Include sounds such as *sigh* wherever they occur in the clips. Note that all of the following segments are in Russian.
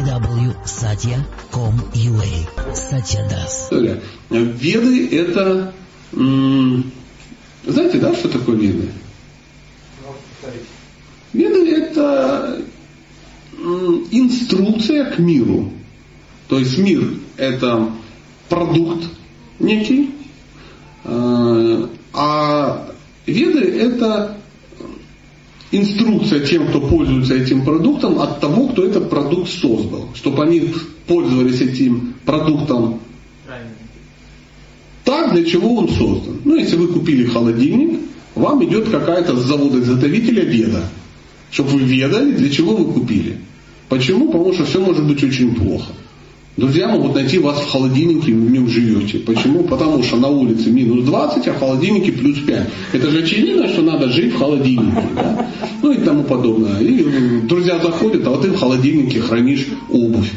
www.satya.com.ua Satya Das. Веды это... Знаете, да, что такое веды? Веды это инструкция к миру. То есть мир это продукт некий, э, а веды это инструкция тем, кто пользуется этим продуктом, от того, кто этот продукт создал. Чтобы они пользовались этим продуктом так, для чего он создан. Ну, если вы купили холодильник, вам идет какая-то с завода-изготовителя веда. Чтобы вы ведали, для чего вы купили. Почему? Потому что все может быть очень плохо. Друзья могут найти вас в холодильнике, вы в нем живете. Почему? Потому что на улице минус 20, а в холодильнике плюс 5. Это же очевидно, что надо жить в холодильнике. Да? Ну и тому подобное. И друзья заходят, а вот ты в холодильнике хранишь обувь,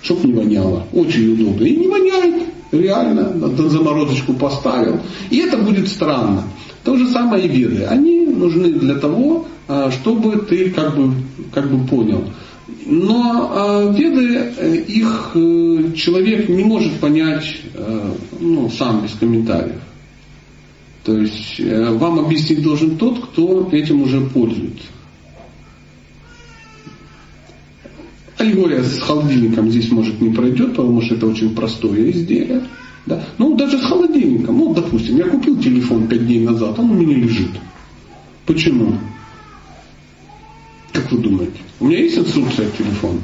чтобы не воняло. Очень удобно. И не воняет. Реально. На заморозочку поставил. И это будет странно. То же самое и веды. Они нужны для того, а, чтобы ты как бы, как бы понял – но э, веды, э, их э, человек не может понять ну, сам без комментариев. То есть вам объяснить должен тот, кто этим уже пользуется. Аллегория с холодильником здесь может не пройдет, потому что это очень простое изделие. Да? Ну, даже с холодильником. Ну, допустим, я купил телефон пять дней назад, он у меня лежит. Почему? Как вы думаете? У меня есть инструкция к телефону?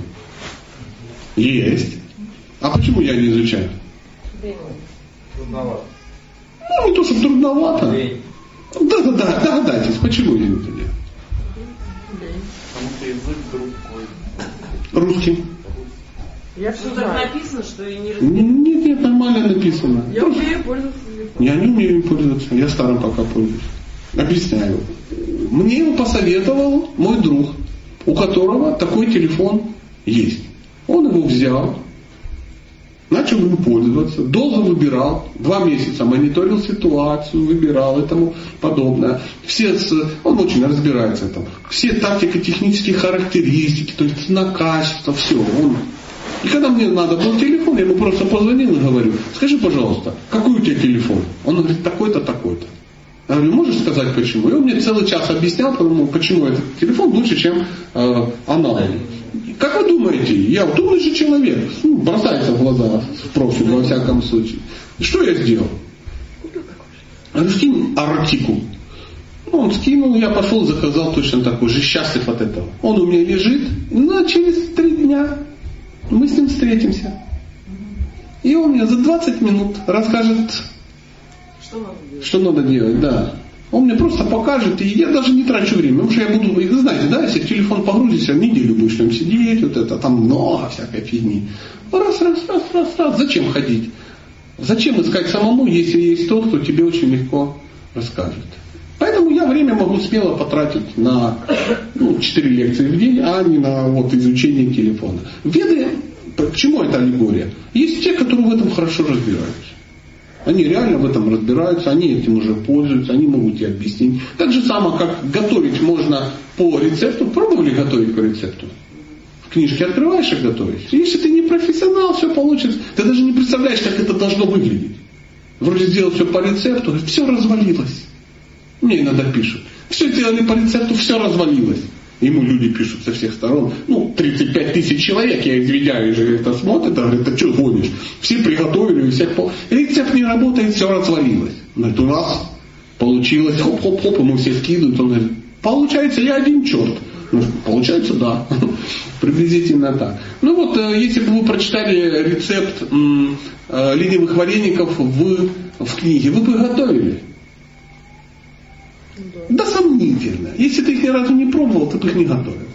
Есть. А почему я не изучаю? Трудновато. Ну, не то, что трудновато. Да, да, да, догадайтесь, почему я не это делаю? Потому что язык другой. Русский. Я все Ну так знаю. написано, что и не Нет, нет, нормально написано. Я умею пользоваться телефоном. Я не умею им пользоваться. Я старым пока пользуюсь. Объясняю. Мне его посоветовал мой друг, у которого такой телефон есть. Он его взял, начал им пользоваться, долго выбирал, два месяца мониторил ситуацию, выбирал и тому подобное. Все он очень разбирается этом. Все тактико-технические характеристики, то есть цена, качество, все. Он... И когда мне надо был телефон, я ему просто позвонил и говорю, скажи, пожалуйста, какой у тебя телефон? Он говорит, такой-то, такой-то. Я говорю, можешь сказать почему? И он мне целый час объяснял, почему этот телефон лучше, чем э, аналог. Как вы думаете, я вот умный же человек, ну, бросается в глаза в профиль во всяком случае. Что я сделал? Я говорю, скинь артикул. Ну, он скинул, я пошел, заказал точно такой же, счастлив от этого. Он у меня лежит, ну, а через три дня мы с ним встретимся. И он мне за 20 минут расскажет Что надо делать? что надо делать, да. Он мне просто покажет, и я даже не трачу время, потому что я буду, вы знаете, да, если в телефон погрузишься, неделю будешь там сидеть, вот это, там много всякой фигни. Раз, раз, раз, раз, раз, зачем ходить? Зачем искать самому, если есть тот, кто тебе очень легко расскажет? Поэтому я время могу смело потратить на ну, 4 лекции в день, а не на вот, изучение телефона. Веды, к чему это аллегория? Есть те, которые в этом хорошо разбираются. Они реально в этом разбираются, они этим уже пользуются, они могут тебе объяснить. Так же само, как готовить можно по рецепту. Пробовали готовить по рецепту? В книжке открываешь и готовишь. Если ты не профессионал, все получится. Ты даже не представляешь, как это должно выглядеть. Вроде сделал все по рецепту, все развалилось. Мне иногда пишут. Все сделали по рецепту, все развалилось. Ему люди пишут со всех сторон. Ну, 35 тысяч человек, я извиняюсь, же это смотрят, а говорят, ты что гонишь? Все приготовили, у всех пол... Рецепт не работает, все развалилось. Но это у нас получилось, хоп-хоп-хоп, ему все скидывают. Он говорит, получается, я один черт. Получается, да. *laughs* Приблизительно так. Ну вот, э, если бы вы прочитали рецепт э, ленивых вареников в, в книге, вы бы готовили. Да сомнительно. Если ты их ни разу не пробовал, ты бы их не готовил.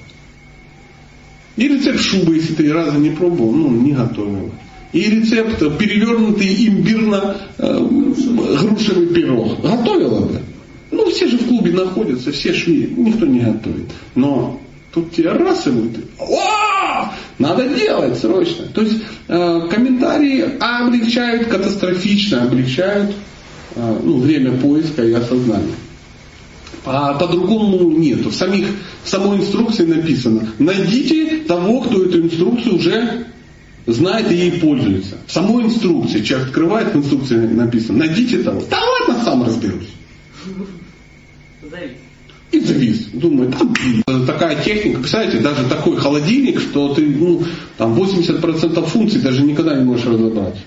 И рецепт шубы, если ты ни разу не пробовал, ну, не готовил. И рецепт перевернутый имбирно-грушевый пирог. Готовила бы. Ну, все же в клубе находятся, все шли, никто не готовит. Но тут тебе раз и будет, о, надо делать срочно. То есть э, комментарии облегчают катастрофично, облегчают э, ну, время поиска и осознания. А по-другому нет. В, самих, в самой инструкции написано, найдите того, кто эту инструкцию уже знает и ей пользуется. В самой инструкции, человек открывает, в инструкции написано, найдите того. Да ладно, сам разберусь. Завис. И завис. Думаю, там такая техника, представляете, даже такой холодильник, что ты, ну, там 80% функций даже никогда не можешь разобраться.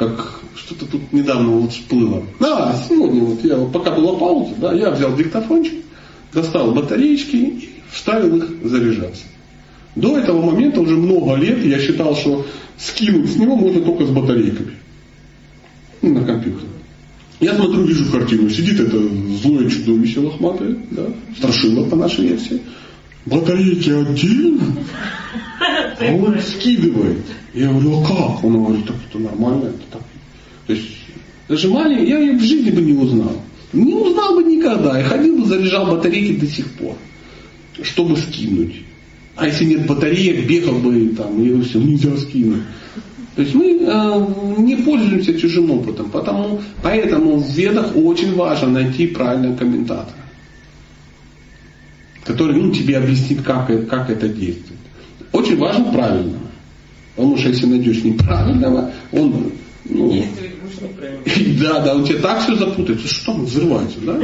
Как что-то тут недавно вот всплыло. Да, сегодня вот я, пока была пауза, да, я взял диктофончик, достал батареечки и вставил их заряжаться. До этого момента уже много лет я считал, что скинуть с него можно только с батарейками. Ну, на компьютер. Я смотрю, вижу картину. Сидит это злое чудовище лохматое, да, страшило по нашей версии. Батарейки отдельно, *laughs* а он скидывает. Я говорю, а как? Он говорит, так это нормально, это так. То есть нажимали, я ее в жизни бы не узнал. Не узнал бы никогда. Я ходил бы, заряжал батарейки до сих пор, чтобы скинуть. А если нет батареек, бегал бы там, и все, нельзя скинуть. То есть мы э, не пользуемся чужим опытом, потому, поэтому в ведах очень важно найти правильного комментатора, который ну, тебе объяснит, как, как это действует. Очень важно правильного. Потому что если найдешь неправильного, он ну, *laughs* да, да, он тебе так все запутается, что он взрывается, да?